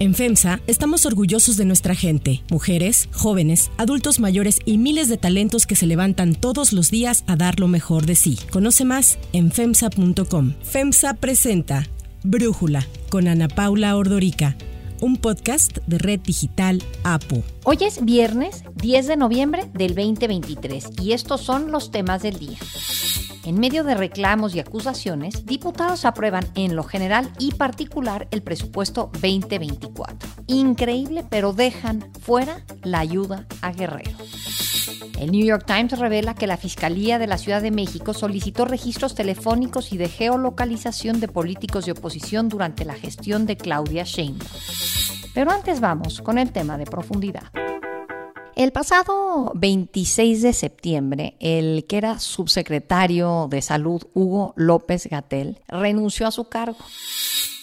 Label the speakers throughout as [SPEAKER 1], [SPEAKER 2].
[SPEAKER 1] En FEMSA estamos orgullosos de nuestra gente, mujeres, jóvenes, adultos mayores y miles de talentos que se levantan todos los días a dar lo mejor de sí. Conoce más en FEMSA.com. FEMSA presenta Brújula con Ana Paula Ordorica un podcast de Red Digital APO.
[SPEAKER 2] Hoy es viernes 10 de noviembre del 2023 y estos son los temas del día. En medio de reclamos y acusaciones, diputados aprueban en lo general y particular el presupuesto 2024. Increíble, pero dejan fuera la ayuda a Guerrero. El New York Times revela que la Fiscalía de la Ciudad de México solicitó registros telefónicos y de geolocalización de políticos de oposición durante la gestión de Claudia Sheinbaum. Pero antes vamos con el tema de profundidad. El pasado 26 de septiembre, el que era subsecretario de Salud, Hugo López Gatel, renunció a su cargo.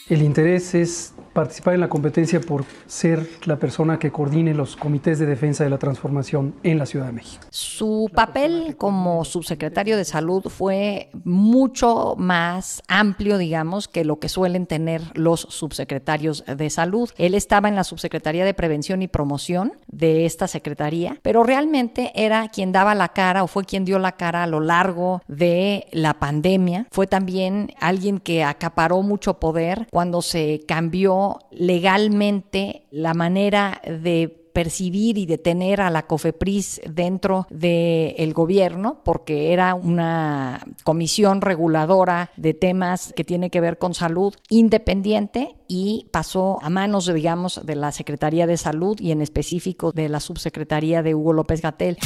[SPEAKER 3] El interés es participar en la competencia por ser la persona que coordine los comités de defensa de la transformación en la Ciudad de México.
[SPEAKER 2] Su papel como subsecretario de salud fue mucho más amplio, digamos, que lo que suelen tener los subsecretarios de salud. Él estaba en la subsecretaría de prevención y promoción de esta secretaría, pero realmente era quien daba la cara o fue quien dio la cara a lo largo de la pandemia. Fue también alguien que acaparó mucho poder cuando se cambió legalmente la manera de percibir y detener a la COFEPRIS dentro del gobierno, porque era una comisión reguladora de temas que tiene que ver con salud independiente y pasó a manos, digamos, de la Secretaría de Salud y en específico de la Subsecretaría de Hugo López Gatel.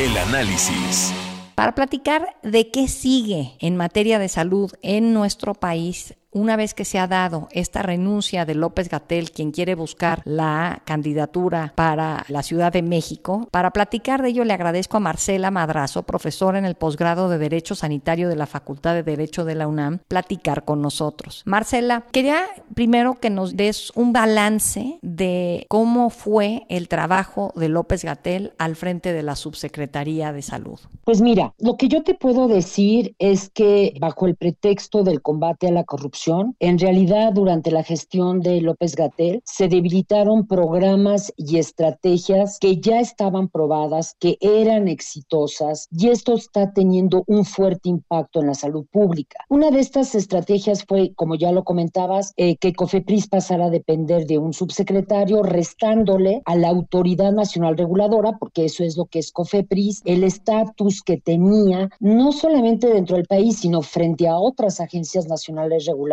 [SPEAKER 4] El análisis.
[SPEAKER 2] Para platicar de qué sigue en materia de salud en nuestro país, una vez que se ha dado esta renuncia de López Gatel, quien quiere buscar la candidatura para la Ciudad de México, para platicar de ello le agradezco a Marcela Madrazo, profesora en el posgrado de Derecho Sanitario de la Facultad de Derecho de la UNAM, platicar con nosotros. Marcela, quería primero que nos des un balance de cómo fue el trabajo de López Gatel al frente de la Subsecretaría de Salud.
[SPEAKER 5] Pues mira, lo que yo te puedo decir es que bajo el pretexto del combate a la corrupción, en realidad, durante la gestión de López Gatel, se debilitaron programas y estrategias que ya estaban probadas, que eran exitosas, y esto está teniendo un fuerte impacto en la salud pública. Una de estas estrategias fue, como ya lo comentabas, eh, que COFEPRIS pasara a depender de un subsecretario, restándole a la Autoridad Nacional Reguladora, porque eso es lo que es COFEPRIS, el estatus que tenía, no solamente dentro del país, sino frente a otras agencias nacionales reguladoras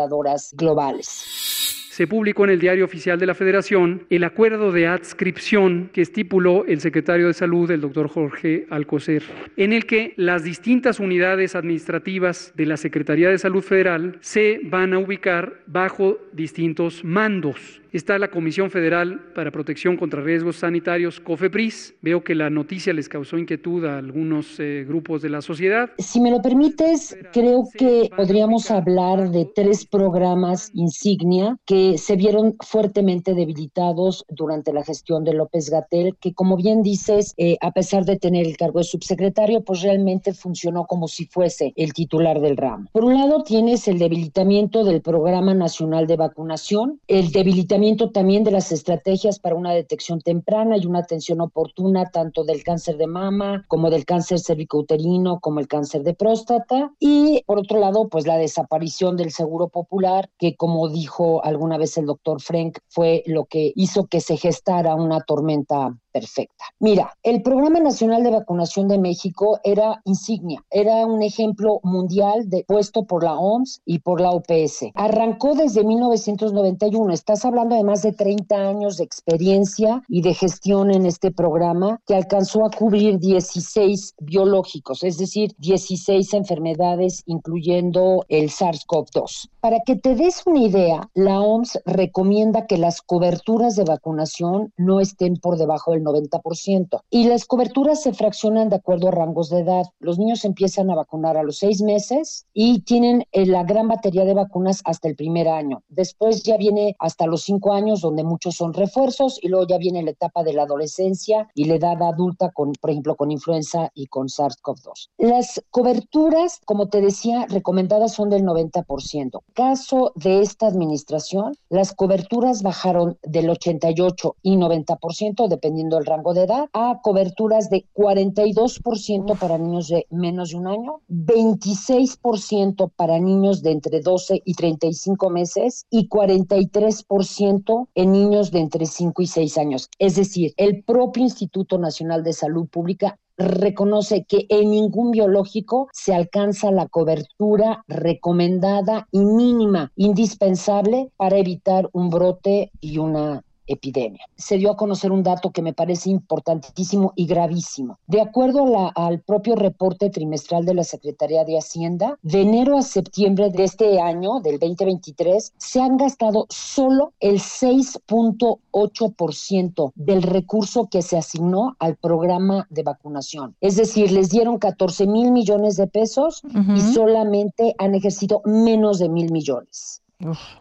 [SPEAKER 3] se publicó en el Diario Oficial de la Federación el acuerdo de adscripción que estipuló el secretario de Salud, el doctor Jorge Alcocer, en el que las distintas unidades administrativas de la Secretaría de Salud Federal se van a ubicar bajo distintos mandos está la Comisión Federal para Protección contra Riesgos Sanitarios, COFEPRIS. Veo que la noticia les causó inquietud a algunos eh, grupos de la sociedad.
[SPEAKER 5] Si me lo permites, creo que podríamos hablar de tres programas insignia que se vieron fuertemente debilitados durante la gestión de López Gatel, que como bien dices, eh, a pesar de tener el cargo de subsecretario, pues realmente funcionó como si fuese el titular del ramo. Por un lado, tienes el debilitamiento del Programa Nacional de Vacunación, el debilitamiento también de las estrategias para una detección temprana y una atención oportuna tanto del cáncer de mama como del cáncer cervicouterino como el cáncer de próstata. Y por otro lado pues la desaparición del seguro popular que como dijo alguna vez el doctor Frank fue lo que hizo que se gestara una tormenta perfecta. Mira, el Programa Nacional de Vacunación de México era insignia, era un ejemplo mundial de, puesto por la OMS y por la OPS. Arrancó desde 1991, estás hablando de más de 30 años de experiencia y de gestión en este programa que alcanzó a cubrir 16 biológicos, es decir, 16 enfermedades incluyendo el SARS-CoV-2. Para que te des una idea, la OMS recomienda que las coberturas de vacunación no estén por debajo del 90%. Y las coberturas se fraccionan de acuerdo a rangos de edad. Los niños empiezan a vacunar a los seis meses y tienen eh, la gran batería de vacunas hasta el primer año. Después ya viene hasta los cinco años, donde muchos son refuerzos, y luego ya viene la etapa de la adolescencia y la edad adulta, con, por ejemplo, con influenza y con SARS-CoV-2. Las coberturas, como te decía, recomendadas son del 90%. Caso de esta administración, las coberturas bajaron del 88 y 90%, dependiendo del rango de edad, a coberturas de 42% para niños de menos de un año, 26% para niños de entre 12 y 35 meses y 43% en niños de entre 5 y 6 años. Es decir, el propio Instituto Nacional de Salud Pública reconoce que en ningún biológico se alcanza la cobertura recomendada y mínima indispensable para evitar un brote y una epidemia. Se dio a conocer un dato que me parece importantísimo y gravísimo. De acuerdo al propio reporte trimestral de la Secretaría de Hacienda, de enero a septiembre de este año, del 2023, se han gastado solo el 6.8% del recurso que se asignó al programa de vacunación. Es decir, les dieron 14 mil millones de pesos y solamente han ejercido menos de mil millones.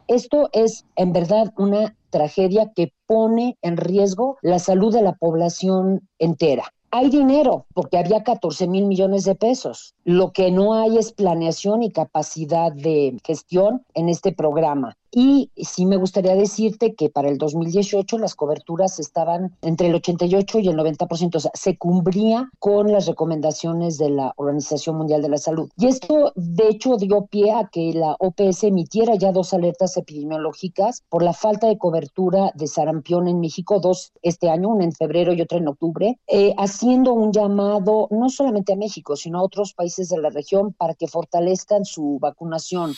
[SPEAKER 5] Esto es en verdad una tragedia que pone en riesgo la salud de la población entera. Hay dinero, porque había 14 mil millones de pesos. Lo que no hay es planeación y capacidad de gestión en este programa. Y sí me gustaría decirte que para el 2018 las coberturas estaban entre el 88 y el 90%, o sea, se cumplía con las recomendaciones de la Organización Mundial de la Salud. Y esto, de hecho, dio pie a que la OPS emitiera ya dos alertas epidemiológicas por la falta de cobertura de sarampión en México, dos este año, una en febrero y otra en octubre, eh, haciendo un llamado no solamente a México, sino a otros países de la región para que fortalezcan su vacunación.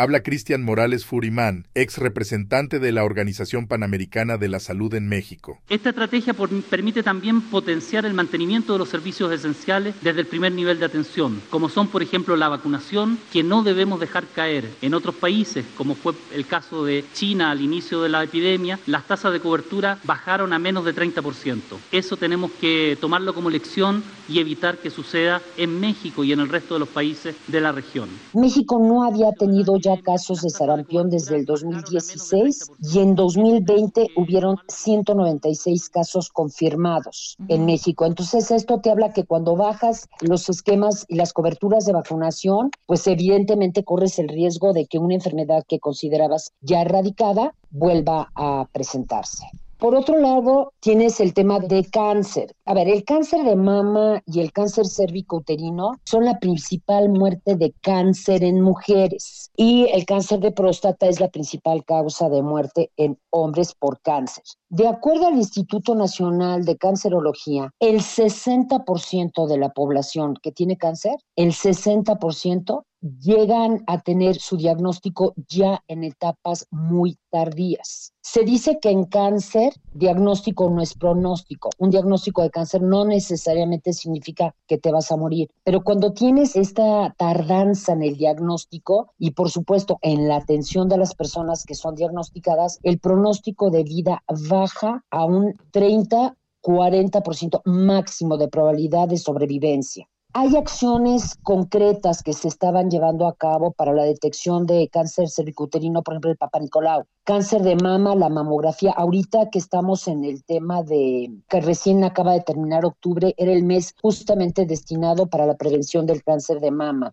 [SPEAKER 6] Habla Cristian Morales Furimán, ex representante de la Organización Panamericana de la Salud en México.
[SPEAKER 7] Esta estrategia permite también potenciar el mantenimiento de los servicios esenciales desde el primer nivel de atención, como son, por ejemplo, la vacunación, que no debemos dejar caer. En otros países, como fue el caso de China al inicio de la epidemia, las tasas de cobertura bajaron a menos de 30%. Eso tenemos que tomarlo como lección y evitar que suceda en México y en el resto de los países de la región.
[SPEAKER 5] México no había tenido ya casos de sarampión desde el 2016 y en 2020 hubieron 196 casos confirmados en México. Entonces esto te habla que cuando bajas los esquemas y las coberturas de vacunación, pues evidentemente corres el riesgo de que una enfermedad que considerabas ya erradicada vuelva a presentarse. Por otro lado, tienes el tema de cáncer. A ver, el cáncer de mama y el cáncer cérvico-uterino son la principal muerte de cáncer en mujeres y el cáncer de próstata es la principal causa de muerte en hombres por cáncer. De acuerdo al Instituto Nacional de Cancerología, el 60% de la población que tiene cáncer, el 60% llegan a tener su diagnóstico ya en etapas muy tardías. Se dice que en cáncer diagnóstico no es pronóstico. Un diagnóstico de cáncer no necesariamente significa que te vas a morir, pero cuando tienes esta tardanza en el diagnóstico y por supuesto en la atención de las personas que son diagnosticadas, el pronóstico de vida baja a un 30 40% máximo de probabilidad de sobrevivencia. Hay acciones concretas que se estaban llevando a cabo para la detección de cáncer cervicuterino, por ejemplo, el Papa Nicolau, cáncer de mama, la mamografía. Ahorita que estamos en el tema de que recién acaba de terminar octubre, era el mes justamente destinado para la prevención del cáncer de mama.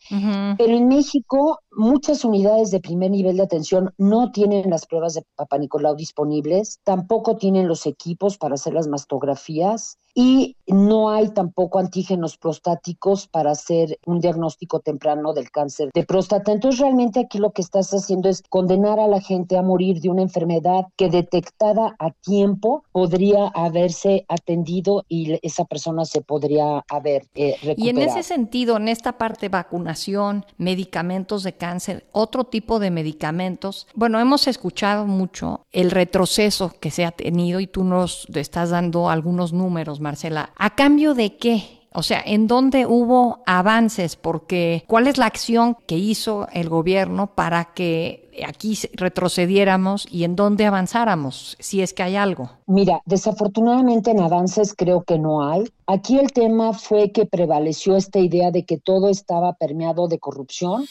[SPEAKER 5] Pero en México, muchas unidades de primer nivel de atención no tienen las pruebas de Papa Nicolau disponibles, tampoco tienen los equipos para hacer las mastografías y no hay tampoco antígenos prostáticos para hacer un diagnóstico temprano del cáncer de próstata. Entonces realmente aquí lo que estás haciendo es condenar a la gente a morir de una enfermedad que detectada a tiempo podría haberse atendido y esa persona se podría haber recuperado. Eh,
[SPEAKER 2] y en ese sentido, en esta parte vacunación, medicamentos de cáncer, otro tipo de medicamentos, bueno, hemos escuchado mucho el retroceso que se ha tenido y tú nos estás dando algunos números Marcela. ¿A cambio de qué? O sea, ¿en dónde hubo avances? Porque ¿cuál es la acción que hizo el gobierno para que aquí retrocediéramos y en dónde avanzáramos, si es que hay algo.
[SPEAKER 5] Mira, desafortunadamente en avances creo que no hay. Aquí el tema fue que prevaleció esta idea de que todo estaba permeado de corrupción.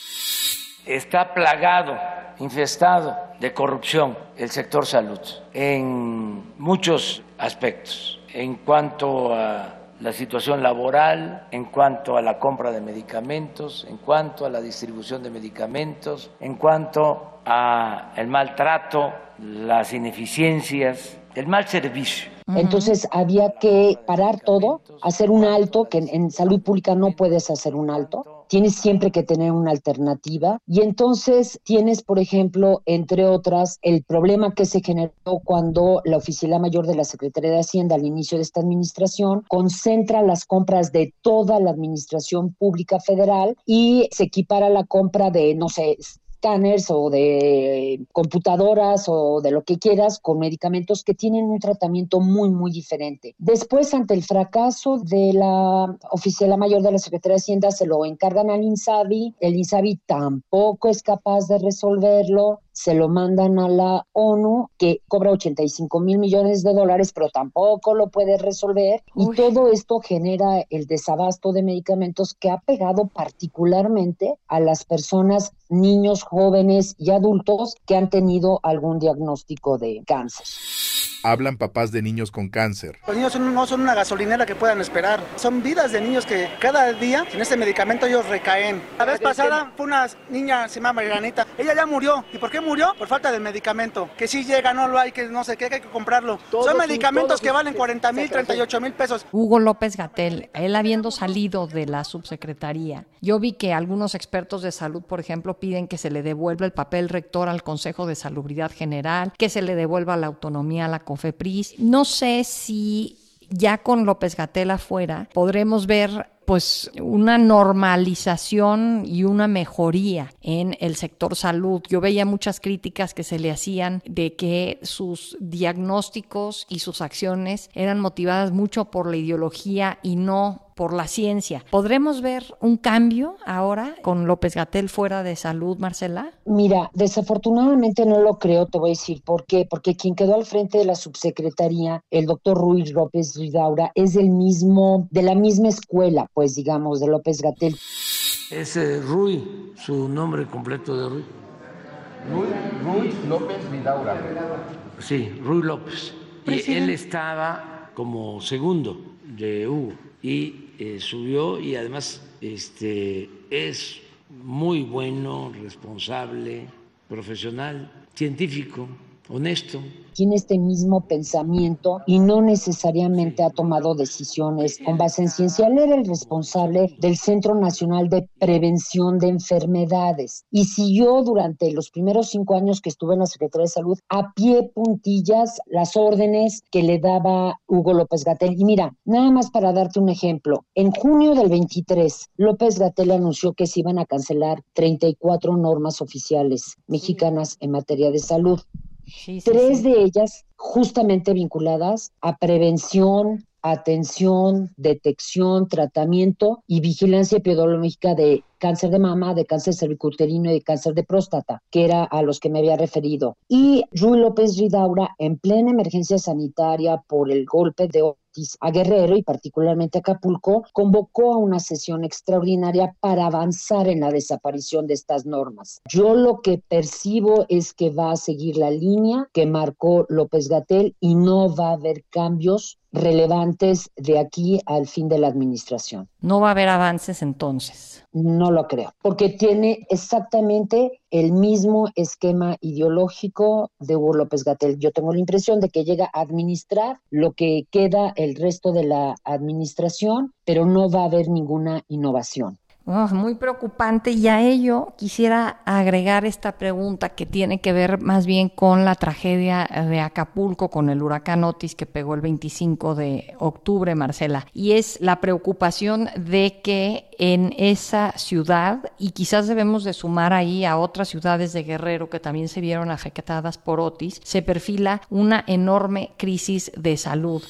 [SPEAKER 8] Está plagado, infestado de corrupción el sector salud en muchos aspectos, en cuanto a la situación laboral, en cuanto a la compra de medicamentos, en cuanto a la distribución de medicamentos, en cuanto a el maltrato, las ineficiencias, el mal servicio.
[SPEAKER 5] Entonces había que parar todo, hacer un alto, que en salud pública no puedes hacer un alto, tienes siempre que tener una alternativa. Y entonces tienes, por ejemplo, entre otras, el problema que se generó cuando la oficina mayor de la Secretaría de Hacienda al inicio de esta administración concentra las compras de toda la administración pública federal y se equipara la compra de, no sé, escáneres o de computadoras o de lo que quieras con medicamentos que tienen un tratamiento muy, muy diferente. Después, ante el fracaso de la oficial mayor de la Secretaría de Hacienda, se lo encargan al INSABI. El INSABI tampoco es capaz de resolverlo se lo mandan a la ONU, que cobra 85 mil millones de dólares, pero tampoco lo puede resolver. Y todo esto genera el desabasto de medicamentos que ha pegado particularmente a las personas, niños, jóvenes y adultos que han tenido algún diagnóstico de cáncer
[SPEAKER 6] hablan papás de niños con cáncer.
[SPEAKER 9] Los niños no son una gasolinera que puedan esperar. Son vidas de niños que cada día sin este medicamento ellos recaen. La vez pasada fue una niña, se llama Marianita. Ella ya murió. ¿Y por qué murió? Por falta del medicamento. Que si llega, no lo hay, que no sé qué, hay que comprarlo. son medicamentos que valen 40 mil, 38 mil pesos.
[SPEAKER 2] Hugo López Gatel, él habiendo salido de la subsecretaría, yo vi que algunos expertos de salud, por ejemplo, piden que se le devuelva el papel rector al Consejo de Salubridad General, que se le devuelva la autonomía a la FEPRIS. No sé si ya con López Gatel afuera podremos ver pues una normalización y una mejoría en el sector salud. Yo veía muchas críticas que se le hacían de que sus diagnósticos y sus acciones eran motivadas mucho por la ideología y no por la ciencia. ¿Podremos ver un cambio ahora con López Gatel fuera de salud, Marcela?
[SPEAKER 5] Mira, desafortunadamente no lo creo, te voy a decir por qué. Porque quien quedó al frente de la subsecretaría, el doctor Ruiz López Ridaura, es del mismo, de la misma escuela, pues digamos, de López Gatel.
[SPEAKER 8] Es Rui, su nombre completo de Rui.
[SPEAKER 10] Rui, López Ridaura.
[SPEAKER 8] Sí, Rui López. Y él estaba como segundo de Hugo y eh, subió y además este, es muy bueno, responsable, profesional, científico, honesto
[SPEAKER 5] tiene este mismo pensamiento y no necesariamente ha tomado decisiones con base en ciencia. Él era el responsable del Centro Nacional de Prevención de Enfermedades y siguió durante los primeros cinco años que estuve en la Secretaría de Salud a pie puntillas las órdenes que le daba Hugo López Gatel. Y mira, nada más para darte un ejemplo, en junio del 23, López Gatel anunció que se iban a cancelar 34 normas oficiales mexicanas en materia de salud. Tres de ellas justamente vinculadas a prevención, atención, detección, tratamiento y vigilancia epidemiológica de cáncer de mama, de cáncer cervicuterino y de cáncer de próstata, que era a los que me había referido. Y Rui López Ridaura, en plena emergencia sanitaria por el golpe de a Guerrero y particularmente a Acapulco, convocó a una sesión extraordinaria para avanzar en la desaparición de estas normas. Yo lo que percibo es que va a seguir la línea que marcó López Gatel y no va a haber cambios relevantes de aquí al fin de la administración.
[SPEAKER 2] No va a haber avances entonces.
[SPEAKER 5] No lo creo, porque tiene exactamente el mismo esquema ideológico de Hugo López Gatel. Yo tengo la impresión de que llega a administrar lo que queda el resto de la administración, pero no va a haber ninguna innovación.
[SPEAKER 2] Muy preocupante y a ello quisiera agregar esta pregunta que tiene que ver más bien con la tragedia de Acapulco, con el huracán Otis que pegó el 25 de octubre, Marcela, y es la preocupación de que en esa ciudad, y quizás debemos de sumar ahí a otras ciudades de Guerrero que también se vieron afectadas por Otis, se perfila una enorme crisis de salud.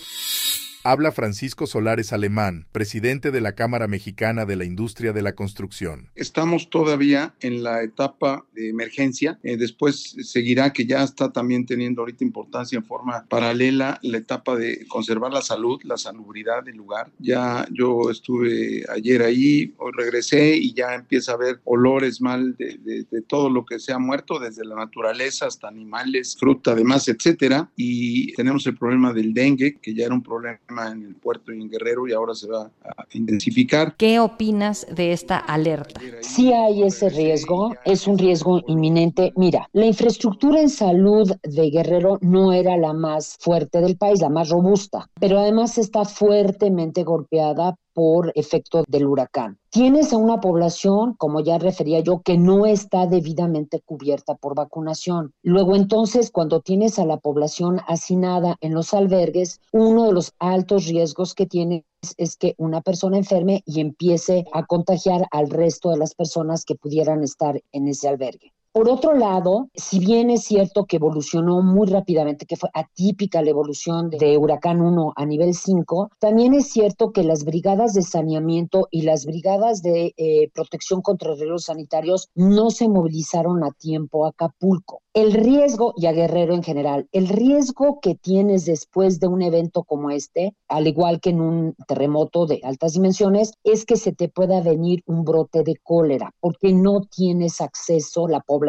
[SPEAKER 6] Habla Francisco Solares Alemán, presidente de la Cámara Mexicana de la Industria de la Construcción.
[SPEAKER 11] Estamos todavía en la etapa de emergencia. Eh, después seguirá que ya está también teniendo ahorita importancia en forma paralela la etapa de conservar la salud, la salubridad del lugar. Ya yo estuve ayer ahí, regresé y ya empieza a haber olores mal de, de todo lo que se ha muerto, desde la naturaleza hasta animales, fruta, además, etcétera. Y tenemos el problema del dengue, que ya era un problema en el puerto y en Guerrero y ahora se va a intensificar.
[SPEAKER 2] ¿Qué opinas de esta alerta?
[SPEAKER 5] Sí hay ese riesgo, es un riesgo inminente. Mira, la infraestructura en salud de Guerrero no era la más fuerte del país, la más robusta, pero además está fuertemente golpeada por efecto del huracán. Tienes a una población, como ya refería yo, que no está debidamente cubierta por vacunación. Luego entonces, cuando tienes a la población hacinada en los albergues, uno de los altos riesgos que tienes es que una persona enferme y empiece a contagiar al resto de las personas que pudieran estar en ese albergue. Por otro lado, si bien es cierto que evolucionó muy rápidamente, que fue atípica la evolución de Huracán 1 a nivel 5, también es cierto que las brigadas de saneamiento y las brigadas de eh, protección contra riesgos sanitarios no se movilizaron a tiempo a Acapulco. El riesgo, y a Guerrero en general, el riesgo que tienes después de un evento como este, al igual que en un terremoto de altas dimensiones, es que se te pueda venir un brote de cólera, porque no tienes acceso, la población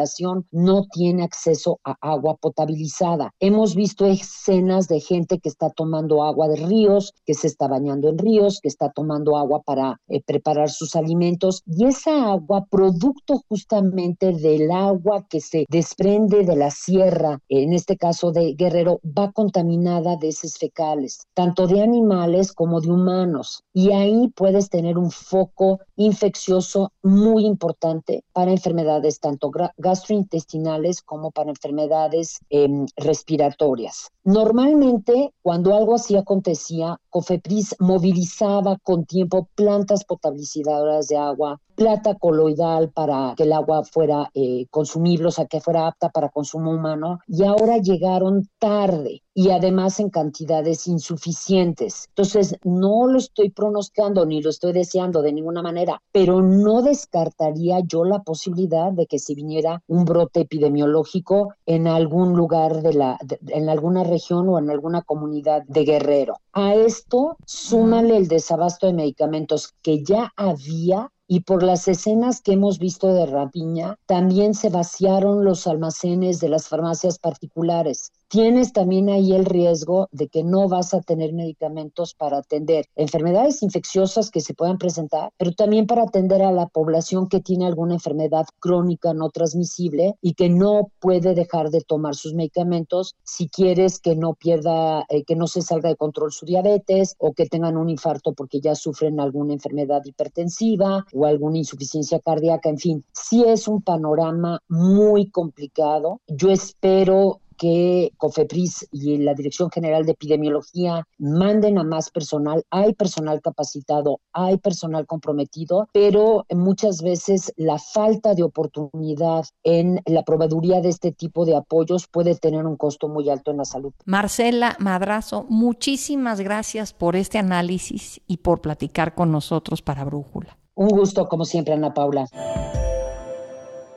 [SPEAKER 5] no tiene acceso a agua potabilizada. Hemos visto escenas de gente que está tomando agua de ríos, que se está bañando en ríos, que está tomando agua para eh, preparar sus alimentos, y esa agua, producto justamente del agua que se desprende de la sierra, en este caso de Guerrero, va contaminada de heces fecales, tanto de animales como de humanos. Y ahí puedes tener un foco infeccioso muy importante para enfermedades tanto gastrointestinales como para enfermedades em, respiratorias. Normalmente, cuando algo así acontecía, COFEPRIS movilizaba con tiempo plantas potabilizadoras de agua, plata coloidal para que el agua fuera eh, consumible, o sea, que fuera apta para consumo humano, y ahora llegaron tarde y además en cantidades insuficientes. Entonces, no lo estoy pronosticando ni lo estoy deseando de ninguna manera, pero no descartaría yo la posibilidad de que si viniera un brote epidemiológico en algún lugar de la, en alguna región o en alguna comunidad de Guerrero. A esto, súmale el desabasto de medicamentos que ya había y por las escenas que hemos visto de rapiña, también se vaciaron los almacenes de las farmacias particulares tienes también ahí el riesgo de que no vas a tener medicamentos para atender enfermedades infecciosas que se puedan presentar, pero también para atender a la población que tiene alguna enfermedad crónica no transmisible y que no puede dejar de tomar sus medicamentos si quieres que no pierda, eh, que no se salga de control su diabetes o que tengan un infarto porque ya sufren alguna enfermedad hipertensiva o alguna insuficiencia cardíaca, en fin, sí es un panorama muy complicado. Yo espero que COFEPRIS y la Dirección General de Epidemiología manden a más personal. Hay personal capacitado, hay personal comprometido, pero muchas veces la falta de oportunidad en la proveeduría de este tipo de apoyos puede tener un costo muy alto en la salud.
[SPEAKER 2] Marcela Madrazo, muchísimas gracias por este análisis y por platicar con nosotros para Brújula.
[SPEAKER 5] Un gusto, como siempre, Ana Paula.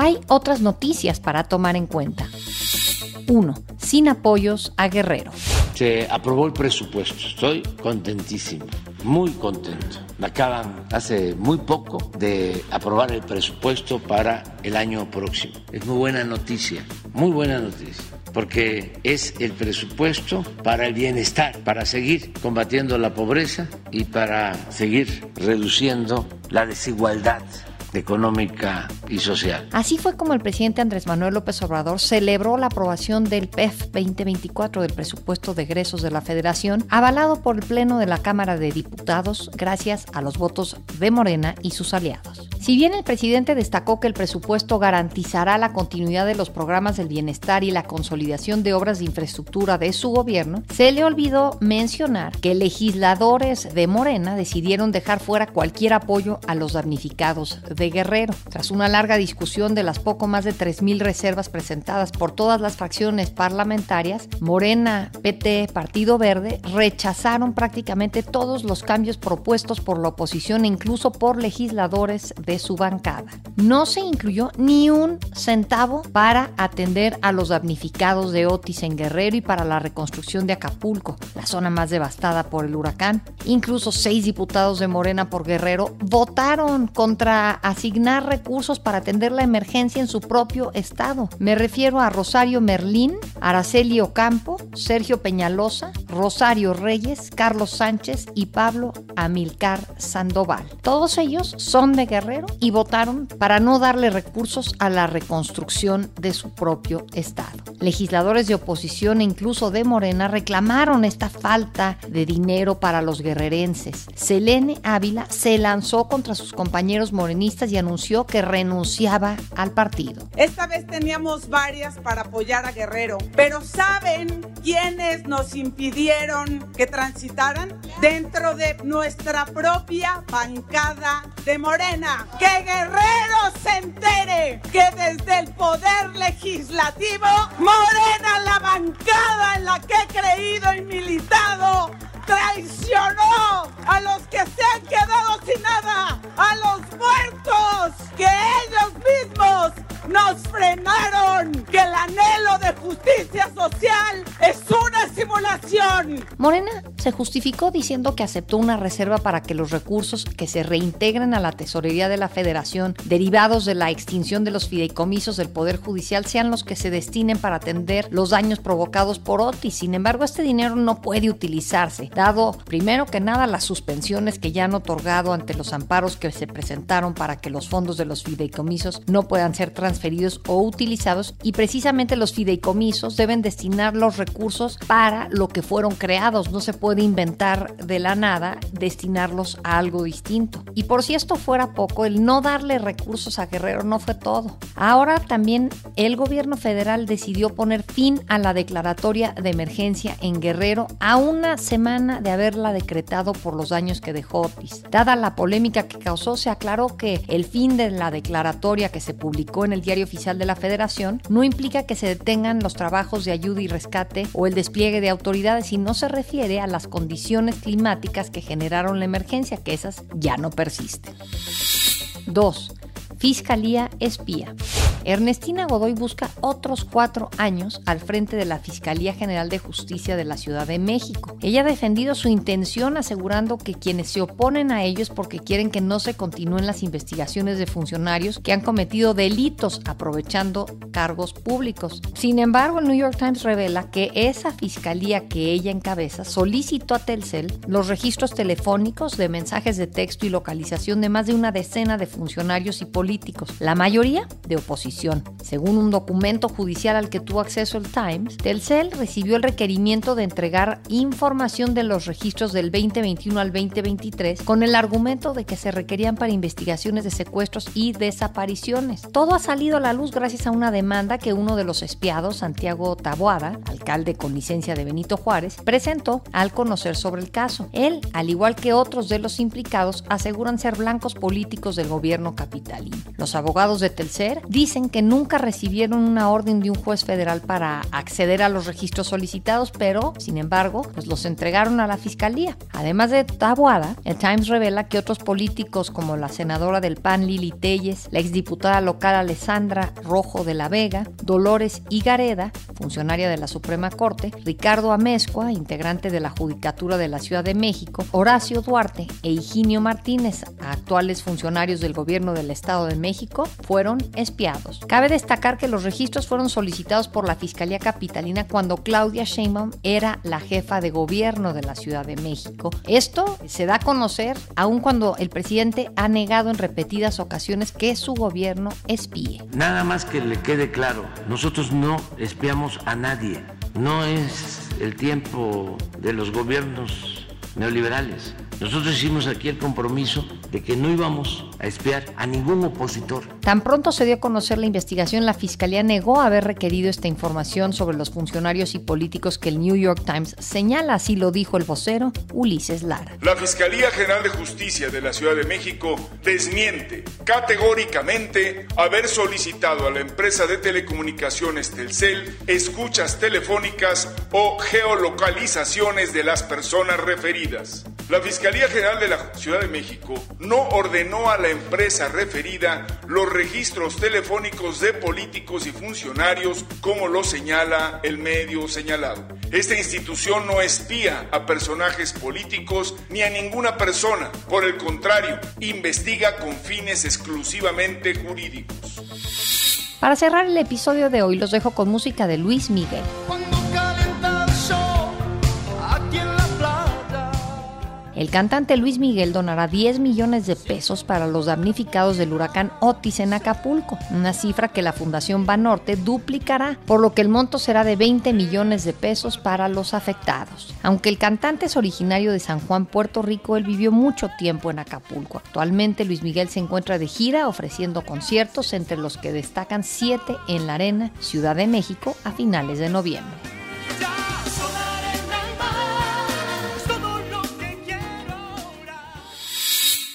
[SPEAKER 2] hay otras noticias para tomar en cuenta. 1. Sin apoyos a Guerrero.
[SPEAKER 8] Se aprobó el presupuesto. Estoy contentísimo, muy contento. Acaban hace muy poco de aprobar el presupuesto para el año próximo. Es muy buena noticia, muy buena noticia porque es el presupuesto para el bienestar, para seguir combatiendo la pobreza y para seguir reduciendo la desigualdad económica y social.
[SPEAKER 2] Así fue como el presidente Andrés Manuel López Obrador celebró la aprobación del PEF 2024 del presupuesto de egresos de la Federación, avalado por el Pleno de la Cámara de Diputados gracias a los votos de Morena y sus aliados. Si bien el presidente destacó que el presupuesto garantizará la continuidad de los programas del bienestar y la consolidación de obras de infraestructura de su gobierno, se le olvidó mencionar que legisladores de Morena decidieron dejar fuera cualquier apoyo a los damnificados de Guerrero. Tras una larga discusión de las poco más de 3.000 reservas presentadas por todas las fracciones parlamentarias, Morena, PT, Partido Verde rechazaron prácticamente todos los cambios propuestos por la oposición e incluso por legisladores de su bancada. No se incluyó ni un centavo para atender a los damnificados de Otis en Guerrero y para la reconstrucción de Acapulco, la zona más devastada por el huracán. Incluso seis diputados de Morena por Guerrero votaron contra asignar recursos para atender la emergencia en su propio estado. Me refiero a Rosario Merlín, Araceli Ocampo, Sergio Peñalosa, Rosario Reyes, Carlos Sánchez y Pablo Amilcar Sandoval. Todos ellos son de Guerrero y votaron para no darle recursos a la reconstrucción de su propio estado. Legisladores de oposición e incluso de Morena reclamaron esta falta de dinero para los guerrerenses. Selene Ávila se lanzó contra sus compañeros morenistas y anunció que renunciaba al partido.
[SPEAKER 12] Esta vez teníamos varias para apoyar a Guerrero, pero ¿saben quiénes nos impidieron que transitaran? Dentro de nuestra propia bancada de Morena. Que Guerrero se entere que desde el poder legislativo, Morena, la bancada en la que he creído y militado, traicionó a los que se han quedado sin nada, a los muertos que ellos mismos nos frenaron, que el anhelo de justicia social es una simulación.
[SPEAKER 2] Morena se justificó diciendo que aceptó una reserva para que los recursos que se reintegren a la tesorería de la federación derivados de la extinción de los fideicomisos del Poder Judicial sean los que se destinen para atender los daños provocados por Otis. Sin embargo, este dinero no puede utilizarse, dado primero que nada las suspensiones que ya han otorgado ante los amparos que se presentaron para que los fondos de los fideicomisos no puedan ser transferidos o utilizados y precisamente los fideicomisos deben destinar los recursos para lo que fueron creados. No se puede inventar de la nada destinarlos a algo distinto. Y por si esto fuera poco, el no darle recursos a Guerrero no fue todo. Ahora también el gobierno federal decidió poner fin a la declaratoria de emergencia en Guerrero a una semana de haberla decretado por los daños que dejó Otis. Dada la polémica que causó, se aclaró que el fin de la declaratoria que se publicó en el Diario Oficial de la Federación no implica que se detengan los trabajos de ayuda y rescate o el despliegue de autoridades y no se refiere a las condiciones climáticas que generaron la emergencia, que esas ya no persisten. 2. Fiscalía espía. Ernestina Godoy busca otros cuatro años al frente de la Fiscalía General de Justicia de la Ciudad de México. Ella ha defendido su intención asegurando que quienes se oponen a ello es porque quieren que no se continúen las investigaciones de funcionarios que han cometido delitos aprovechando cargos públicos. Sin embargo, el New York Times revela que esa fiscalía que ella encabeza solicitó a Telcel los registros telefónicos de mensajes de texto y localización de más de una decena de funcionarios y políticos, la mayoría de oposición. Según un documento judicial al que tuvo acceso el Times, Telcel recibió el requerimiento de entregar información de los registros del 2021 al 2023 con el argumento de que se requerían para investigaciones de secuestros y desapariciones. Todo ha salido a la luz gracias a una demanda que uno de los espiados, Santiago Taboada, alcalde con licencia de Benito Juárez, presentó al conocer sobre el caso. Él, al igual que otros de los implicados, aseguran ser blancos políticos del gobierno capitalino. Los abogados de Telcel dicen que nunca recibieron una orden de un juez federal para acceder a los registros solicitados, pero, sin embargo, pues los entregaron a la fiscalía. Además de Taboada, el Times revela que otros políticos como la senadora del PAN Lili Telles, la exdiputada local Alessandra Rojo de la Vega, Dolores Igareda, funcionaria de la Suprema Corte, Ricardo Amezcua, integrante de la Judicatura de la Ciudad de México, Horacio Duarte e Higinio Martínez, actuales funcionarios del gobierno del Estado de México, fueron espiados. Cabe destacar que los registros fueron solicitados por la Fiscalía Capitalina cuando Claudia Sheinbaum era la jefa de gobierno de la Ciudad de México. Esto se da a conocer aun cuando el presidente ha negado en repetidas ocasiones que su gobierno espíe.
[SPEAKER 8] Nada más que le quede claro, nosotros no espiamos a nadie. No es el tiempo de los gobiernos neoliberales. Nosotros hicimos aquí el compromiso de que no íbamos a espiar a ningún opositor.
[SPEAKER 2] Tan pronto se dio a conocer la investigación, la Fiscalía negó haber requerido esta información sobre los funcionarios y políticos que el New York Times señala, así lo dijo el vocero Ulises Lara.
[SPEAKER 13] La Fiscalía General de Justicia de la Ciudad de México desmiente categóricamente haber solicitado a la empresa de telecomunicaciones Telcel escuchas telefónicas o geolocalizaciones de las personas referidas. La Fiscalía General de la Ciudad de México no ordenó a la empresa referida los registros telefónicos de políticos y funcionarios como lo señala el medio señalado. Esta institución no espía a personajes políticos ni a ninguna persona. Por el contrario, investiga con fines exclusivamente jurídicos.
[SPEAKER 2] Para cerrar el episodio de hoy los dejo con música de Luis Miguel. El cantante Luis Miguel donará 10 millones de pesos para los damnificados del huracán Otis en Acapulco, una cifra que la Fundación Banorte duplicará, por lo que el monto será de 20 millones de pesos para los afectados. Aunque el cantante es originario de San Juan, Puerto Rico, él vivió mucho tiempo en Acapulco. Actualmente Luis Miguel se encuentra de gira ofreciendo conciertos entre los que destacan 7 en la Arena, Ciudad de México, a finales de noviembre.